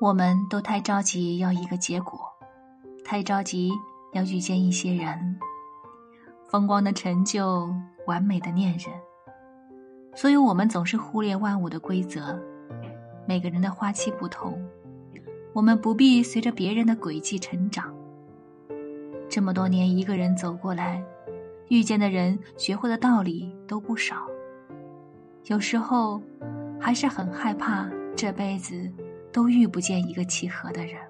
我们都太着急要一个结果，太着急要遇见一些人，风光的成就，完美的恋人。所以我们总是忽略万物的规则。每个人的花期不同，我们不必随着别人的轨迹成长。这么多年一个人走过来，遇见的人，学会的道理都不少。有时候，还是很害怕这辈子。都遇不见一个契合的人，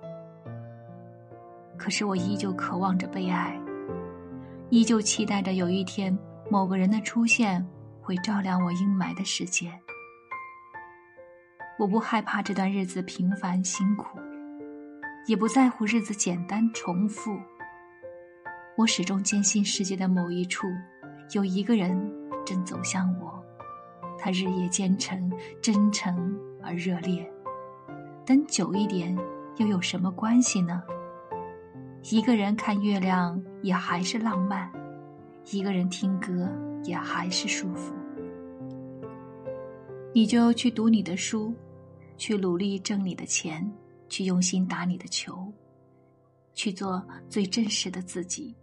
可是我依旧渴望着被爱，依旧期待着有一天某个人的出现会照亮我阴霾的世界。我不害怕这段日子平凡辛苦，也不在乎日子简单重复。我始终坚信世界的某一处有一个人正走向我，他日夜兼程，真诚而热烈。等久一点，又有什么关系呢？一个人看月亮也还是浪漫，一个人听歌也还是舒服。你就去读你的书，去努力挣你的钱，去用心打你的球，去做最真实的自己。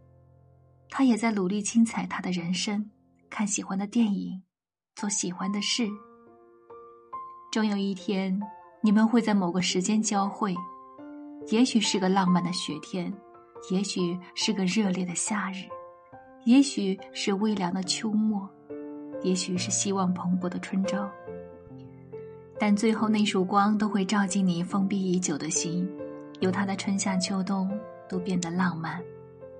他也在努力精彩他的人生，看喜欢的电影，做喜欢的事。终有一天。你们会在某个时间交汇，也许是个浪漫的雪天，也许是个热烈的夏日，也许是微凉的秋末，也许是希望蓬勃的春朝。但最后那束光都会照进你封闭已久的心，有它的春夏秋冬都变得浪漫。